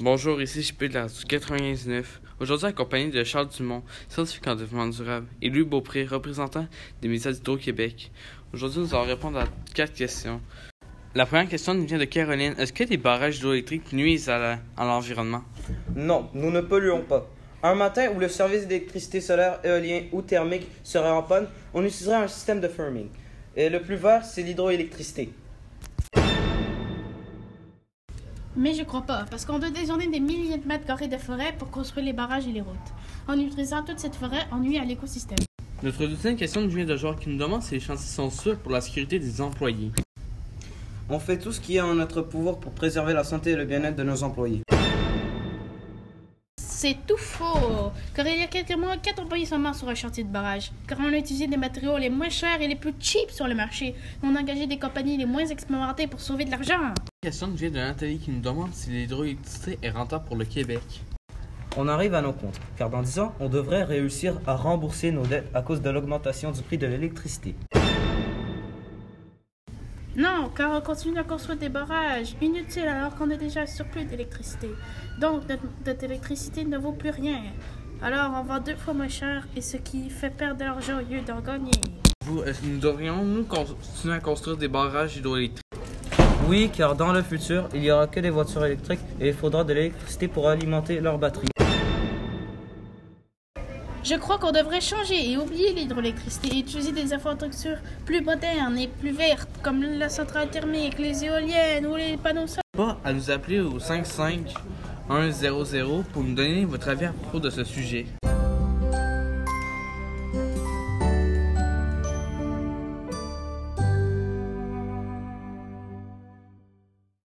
Bonjour, ici JP de la radio 95.9. Aujourd'hui, accompagné de Charles Dumont, scientifique en développement durable, et Louis Beaupré, représentant des médias d'Hydro-Québec. Aujourd'hui, nous allons répondre à quatre questions. La première question vient de Caroline. Est-ce que les barrages hydroélectriques nuisent à la- à l'environnement? Non, nous ne polluons pas. Un matin où le service d'électricité solaire, éolien ou thermique serait en panne, on utiliserait un système de firming. Et le plus vert, c'est l'hydroélectricité. Mais je crois pas, parce qu'on doit désormais des milliers de mètres carrés de forêt pour construire les barrages et les routes. En utilisant toute cette forêt, on nuit à l'écosystème. Notre deuxième question vient de Georges qui nous demande si les chantiers sont sûrs pour la sécurité des employés. On fait tout ce qui est en notre pouvoir pour préserver la santé et le bien-être de nos employés. C'est tout faux! Car il y a quelques mois, quatre employés sont morts sur un chantier de barrage. Car on a utilisé des matériaux les moins chers et les plus cheap sur le marché. On a engagé des compagnies les moins expérimentées pour sauver de l'argent. La question vient de Nathalie qui nous demande si l'hydroélectricité est rentable pour le Québec. On arrive à nos comptes, car dans 10 ans, on devrait réussir à rembourser nos dettes à cause de l'augmentation du prix de l'électricité. Non, car on continue à construire des barrages inutiles alors qu'on a déjà un surplus d'électricité. Donc notre, notre électricité ne vaut plus rien. Alors on vend deux fois moins cher et ce qui fait perdre de l'argent au lieu d'en gagner. Vous, est-ce que nous devrions nous continuer à construire des barrages hydroélectriques? Oui, car dans le futur, il n'y aura que des voitures électriques et il faudra de l'électricité pour alimenter leurs batteries. Je crois qu'on devrait changer et oublier l'hydroélectricité et utiliser des infrastructures plus modernes et plus vertes comme la centrale thermique, les éoliennes ou les panneaux solaires. Pas à nous appeler au 55 100 pour nous donner votre avis à propos de ce sujet.